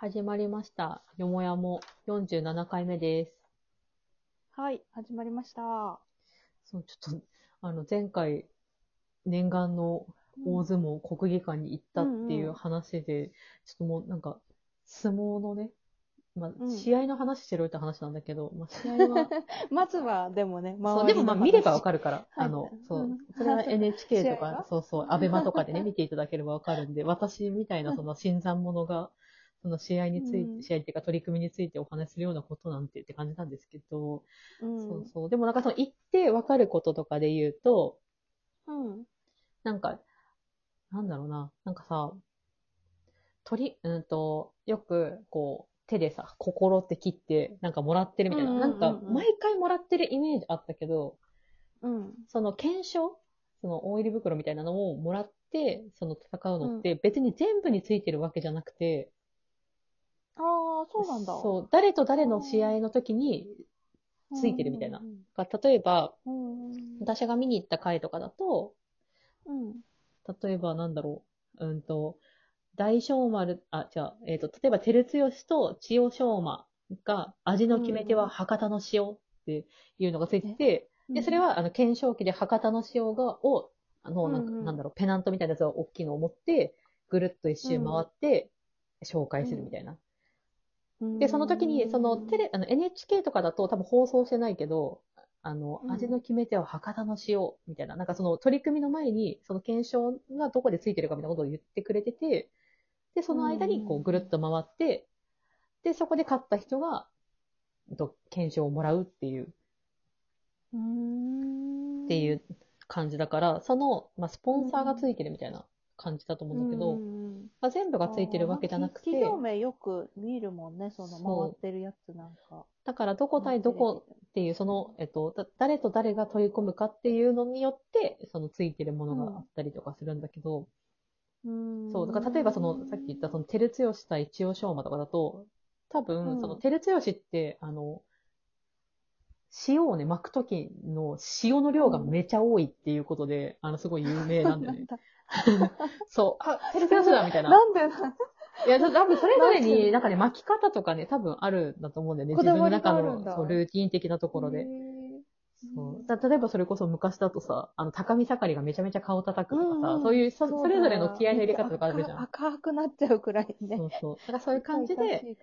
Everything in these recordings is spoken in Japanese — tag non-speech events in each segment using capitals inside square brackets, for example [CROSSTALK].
始まりました。よもやも47回目です。はい、始まりました。そう、ちょっと、あの、前回、念願の大相撲国技館に行ったっていう話で、ちょっともうなんか、相撲のね、まあう、ん試合の話してろって話なんだけど、まあ、[LAUGHS] 試合は、まずは、でもね、そう、でもまあ見ればわかる。るから、はいあの、そううん、それは [LAUGHS] NHK とかは、そうそう、アベマとかでね、見ていただければわかるんで、私みたいなその新参者が、その試合について、うん試合っていうか取り組みについてお話しするようなことなんてって感じなんですけど、うん。そうそう。でもなんかその行ってわかることとかで言うと、うん。なんか、なんだろうな、なんかさ、鳥、うんと、よく、こう、手でさ、心って切って、なんかもらってるみたいな。うんうんうんうんなんか、毎回もらってるイメージあったけど、うん。その検証その大入り袋みたいなのをもらって、その戦うのって、別に全部についてるわけじゃなくて、ああ、そうなんだ。そう、誰と誰の試合の時についてるみたいな。うん例えば、うん。うん。私が見に行った回とかだと、うん。例えばなんだろう、うんと、大正丸、あ、じゃあ、えっ、と、例えば、照強と千代翔馬が、味の決め手は博多の塩っていうのがついてて、で、それ、は、あの、検証機で博多の塩が、を、あの、なんか、うんうんなんだろう、ペナントみたいなやつを大きいのを持って、ぐるっと一周回って、紹介するみたいな。うんで、その時に、その、テレ、あの、NHK とかだと多分放送してないけど、あの、うん味の決め手は博多の塩、みたいな。なんかその取り組みの前に、その検証がどこでついてるかみたいなことを言ってくれてて、で、その間にこうぐるっと回って、で、そこで勝った人が、と検証をもらうっていう、うん。っていう感じだから、その、まあ、スポンサーがついてるみたいな感じだと思うんだけど、うんまあ、全部がついてるわけじゃなくて、企業名よく見るもんね、その回ってるやつなんか。だからどこ対どこっていう、その、えっと、だ誰と誰が取り込むかっていうのによって、そのついてるものがあったりとかするんだけど、うんそう、だから例えばその、さっき言ったその、照強対千代翔馬とかだと、多分、うんその、照強って、あの、塩をね、巻くときの塩の量がめちゃ多いっていうことで、あの、すごい有名なんだよね。[LAUGHS] [LAUGHS] そう、あ、照強だみたいな。なんでいや、だ多分それぞれに、なんかね、巻き方とかね、多分あるんだと思うんだよね。自分の中のそうルーティン的なところで。そうだ例えばそれこそ昔だとさ、あの、高見盛りがめちゃめちゃ顔叩くとかさ、うんうんそういうそ、それぞれの気合の入れ方とかあるじゃん。赤赤くなっちゃうくらいね。そうそう。だからそういう感じで、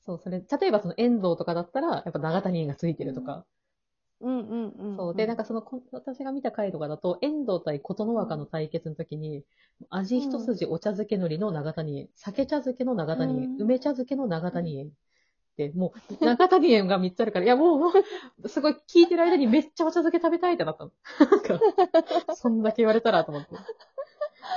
そう、それ、例えばその遠藤とかだったら、やっぱ長谷がついてるとか、うんうんうん。そう。で、なんかその、こ私が見た回とかだと、遠藤対琴ノ若の対決の時に、味一筋お茶漬け海苔の長谷園、酒茶漬けの長谷園、うん梅茶漬けの長谷園って、[LAUGHS] もう、長谷園が3つあるから、いやもう、もう、すごい聞いてる間にめっちゃお茶漬け食べたいってなったの。なんか、そんだけ言われたらと思って。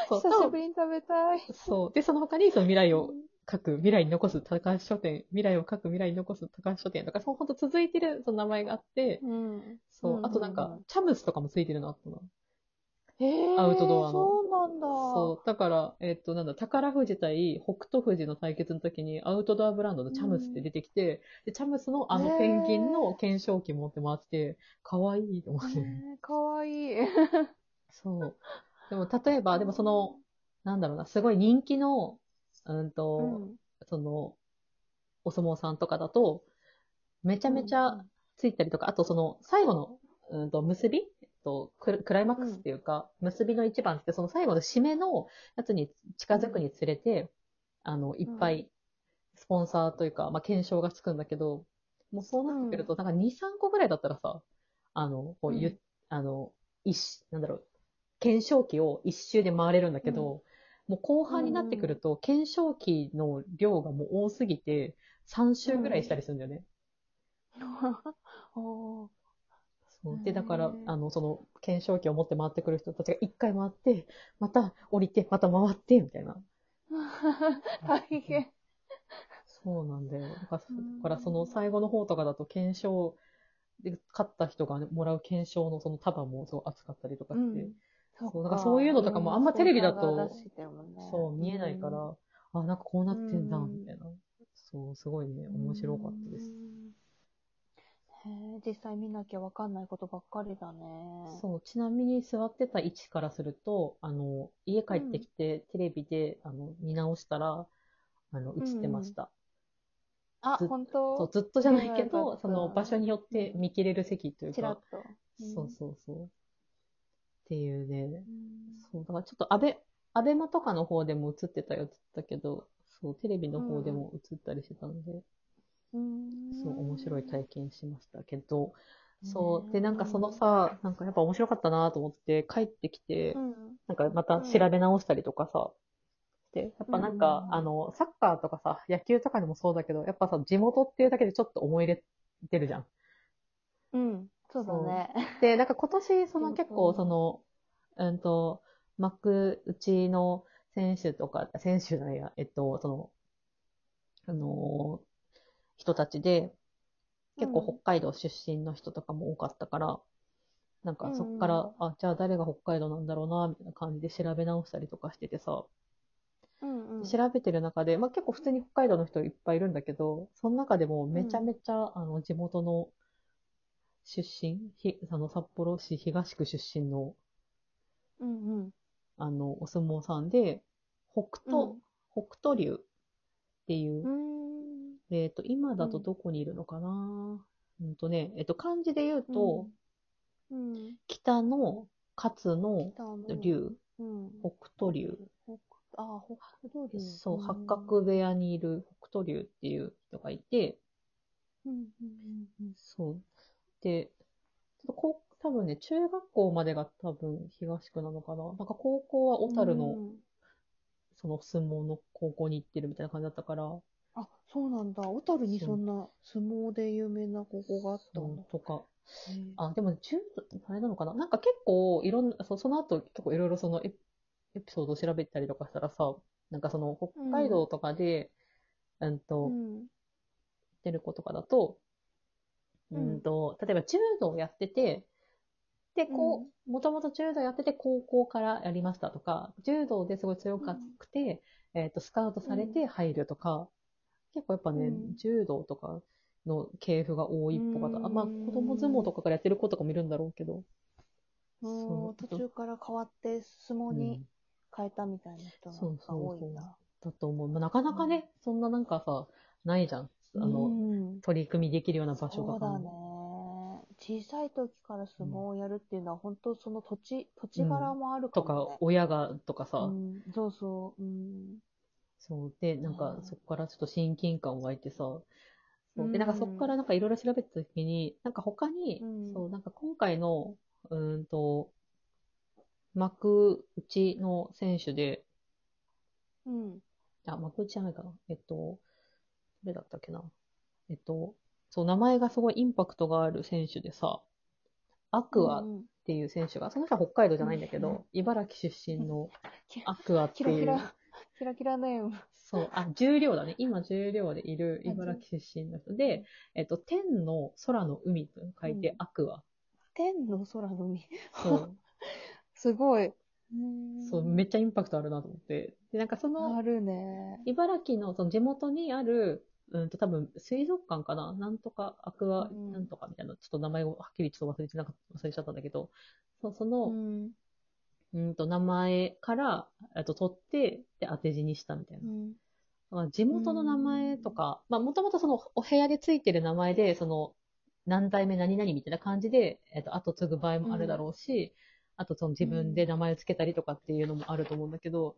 そう、久しぶりに食べたい。そう。で、その他に、その未来を書く、未来に残す高橋書店、未来を書く未来に残す高橋書店とか、そう、ほんと続いてる、その名前があって、うん。そうう。んあとなんか、チャムスとかもついてるのあったの。へーアウトドアのそうなんだ。そう。だから、えっ、と、なんだ、宝富士対北斗富士の対決の時に、アウトドアブランドのチャムスって出てきて、で、チャムスのあのペンギンの検証機持って回って、かわいいと思って。かわいい。そう。でも、例えば、でもその、なんだろうな、すごい人気の、うんと、うん。その、お相撲さんとかだと、めちゃめちゃついたりとか、あとその、最後の、うんと、結びとククライマックスっていうか、結びの一番って、その最後の締めのやつに近づくにつれて、あの、いっぱい、スポンサーというか、まあ、検証がつくんだけど、もうそうなってくると、なんか2、3個ぐらいだったらさ、あの、こうゆ、うん。あの、一、なんだろう、検証機を一周で回れるんだけど、もう後半になってくると、検証機の量がもう多すぎて、3周ぐらいしたりするんだよね。うで、だからあの、その、検証機を持って回ってくる人たちが一回回って、また降りて、また回って、みたいな。[LAUGHS] 大変。そうなんだよ。だからからその最後の方とかだと検証で勝った人がねもらう検証のその束もすごい熱かったりとかして、そうだからそういうのとかもあんまテレビだとそう見えないから、あ、なんかこうなってんだ、うんみたいな。そう、すごいね、面白かったです。へえ、実際見なきゃわかんないことばっかりだね。そう、ちなみに座ってた位置からすると、あの、家帰ってきて、テレビで、あの、見直したら、あの、映ってました。あ、ず本そう当ずっとじゃないけど、その場所によって見切れる席というかちらっ、と。うんそうそうそう。っていうね。うん。そう、だからちょっとアベ、アベマとかの方でも映ってたよって言ったけど、そう、テレビの方でも映ったりしてたので、うん。そう、面白い体験しましたけど、ねそう、で、なんかそのさ、なんかやっぱ面白かったなと思って帰ってきて、うん。なんかまた調べ直したりとかさ、で、やっぱなんか、うんあの、サッカーとかさ、野球とかでもそうだけど、やっぱさ、地元っていうだけでちょっと思い入れてるじゃん。うん、そうだね。で、なんか今年、その結構その、うんと、幕内の選手とか、選手じゃないや、えっと、その、あのー人たちで、結構うん。北海道出身の人とかも多かったから、なんかそっかうんら、あ、じゃあ誰が北海道なんだろうな、みたいな感じで調べ直したりとかしててさ、うんうん。調べてる中で、まあ結構普通に北海道の人いっぱいいるんだけど、その中でもめちゃめちゃ、あの、地元の出身、ひあの、札幌市東区出身の、うんうん。あの、お相撲さんで、北斗、北斗流っていうう、ん。えっと、今だとどこにいるのかな、うんとね、えっと、漢字で言うと、うん、うん。北の勝の北の流、うん。北斗流。北あ、北斗竜。そう、ん八角部屋にいる北斗流っていう人がいて、うんうんうんそう。で、ちょっとこう、多分ね、中学校までが多分東区なのかな。なんか高校はうん。小樽の、うんその相撲の高校に行ってるみたいな感じだったから、あ、そうなんだ。小樽にそんな相撲で有名な高校があったんだ。とか。あ、でも、中、あれなのかななんか結構、いろんな、そその後、結構いろいろそのエピエピソードを調べたりとかしたらさ、なんかその、北海道とかで、うんと、うん。出る子とかだと、ううんんと、例えば柔道をやってて、で、こう、もともと柔道やってて高校からやりましたとか、柔道ですごい強くて、えっと、スカウトされて入るとか、結構やっぱね、うん柔道とかの系譜が多いっぽかった。あまあ、うん子供相撲とかからやってる子とかもいるんだろうけど。うん途中から変わって相撲にうん変えたみたいな人そうが多いんだ。だと思う。まあ、なかなかね、そんななんかさ、ないじゃん。あの、うん取り組みできるような場所が。そうだね。小さい時から相撲をやるっていうのは、本当その土地、土地柄もあるかとも、ねか、親が、とかさ、うん、そうそう。うん。そう。で、なんかう、んそこからちょっと親近感湧いてさ、で、なんかそこからなんかいろいろ調べたときに、なんか他に、うんそう、なんか今回の、うーんと、幕内の選手で、うん。あ、幕内じゃないかな。えっと、誰だったっけな。えっと、そう、名前がすごいインパクトがある選手でさ、アクアっうんていう選手が、その人は北海道じゃないんだけうんど、茨城出身のアクアっていう、キラキラ、キラキラネーム。そう、あ、重量だね。今重量でいるあ茨城出身の人で、えっと、天の空の海と書いてうんアクア。天の空の海。そう、[LAUGHS] すごい。そう、めっちゃインパクトあるなと思って。で、なんかそあの、るね。茨城のその地元にある、うんと多分水族館かな？なんとかアクアうんなんとかみたいな、ちょっと名前をはっきりちょっと忘れてなかった、忘れちゃったんだけど、そうその、うん。うんと名前から、えっと、取って、で、当て字にしたみたいなう。ん。まあ地元の名前とか、まあ、もともとそのお部屋でついてる名前で、その、何代目何々みたいな感じで、えっと、後継ぐ場合もあるだろうし、あとその自分で名前をつけたりとかっていうのもあると思うんだけど、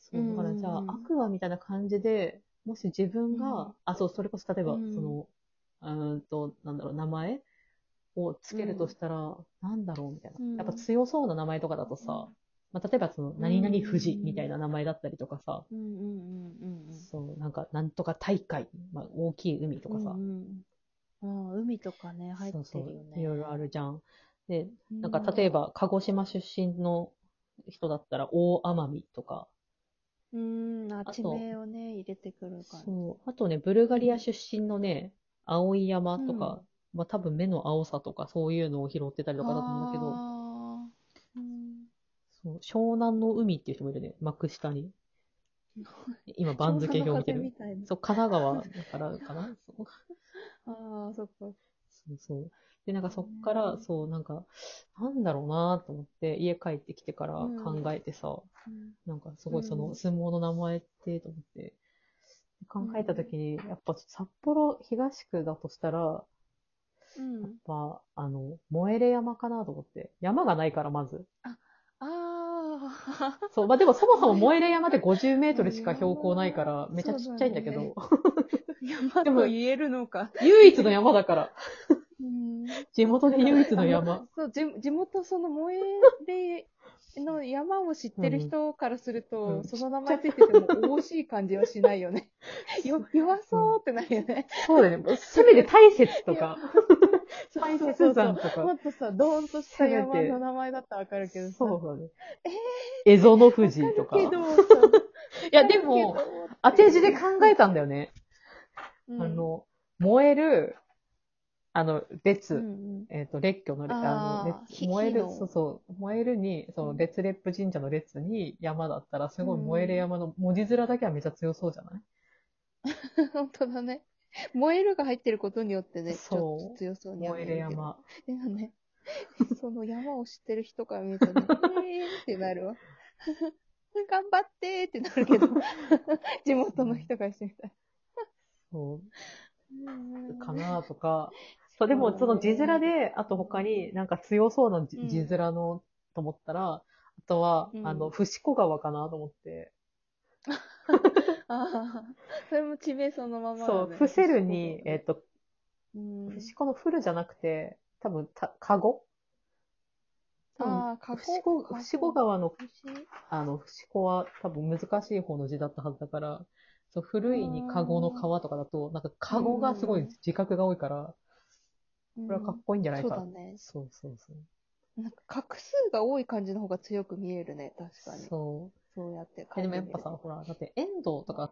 そう、だからじゃあ、うんアクアみたいな感じで、もし自分が、うんあ、そう、それこそ例えば、うんその、うーんと、なんだろう、名前をつけるとしたら、なんだろうみたいな。うんやっぱ強そうな名前とかだとさ、まあ、例えばその、何々富士みたいな名前だったりとかさ、うんうんうんうんうん。そう、なんか、なんとか大海、まあ、大きい海とかさ、うん海とかね、入ってるよそうね。そう、いろいろあるじゃん。で、うん。なんか、例えば、鹿児島出身の人だったら、大奄美とか、うん、ああと地名をね、入れてくるから。そう、あとね、ブルガリア出身のね、青い山とか、まあ多分目の青さとか、そういうのを拾ってたりとかだと思うんだけど、あーうんそう湘南の海っていう人もいるね、幕下に。今、[LAUGHS] 番付表見てる湘南の風み。たいなそう、神奈川だからかな。そう [LAUGHS] ああ、そっか。そうそう。で、なんかそっから、うんそう、なんか、なんだろうなと思って、家帰ってきてからうん考えてさ、うんなんかすごいそのうん相撲の名前って、と思って、考えたときに、やっぱ札幌東区だとしたら、うんやっ。ぱ、あの、燃えれ山かなと思って。山がないから、まず。ああ。[LAUGHS] そう。まあ、でもそもそも [LAUGHS] 燃えれ山って50メートルしか標高ないから、めちゃちっちゃいんだけど、山でもと言えるのか。唯一の山だから。うん。地元で唯一の山。そう、地地元、その燃えれの山を知ってる人からすると、うんその名前ついてても惜しい感じはしないよね。[LAUGHS] よ弱そうってなるよね。そうだよね。せめて大雪とか、大雪山とか。もっとさ、ドーンとした山の名前だったらわかるけどさ。そうだね。え蝦夷の富士とか。いけどさ、や、でも、当て字で考えたんだよね。うん、あの、燃える、あの、列。うんうんえっ、と、列挙の、あの、列ひ燃えるそうそう、燃えるに、その、列列神社の列に山だったら、すごい燃える山の文字面だけはめちゃ強そうじゃない、[LAUGHS] 本当だね。燃えるが入ってることによってね、ちそうょっと強そうには燃見える山。でもね、[LAUGHS] その山を知ってる人から見るとね、えーってなるわ。[LAUGHS] 頑張ってーってなるけど、地元の人からしてみたら。そう、かなとか。そう、でも、その字面で、あと他になんか強そうな字面の、と思ったら、あとは、うん。あの、伏子川かなと思って。[LAUGHS] ああ、それも地名そのままなそう、伏せるに、えっ、と、うん。伏子のフルじゃなくて、多分、た、カゴああ、か伏子、伏子川の、伏あの、伏子は多分難しい方の字だったはずだから、そう、古いにカゴの川とかだと、なんかカゴがすごい自覚が多いから、これはかっこいいんじゃないか。そうだね。そうそうそう。なんか画数が多い感じの方が強く見えるね、確かに。そう。そうやってでもやっぱさ、ほら、だって遠藤とか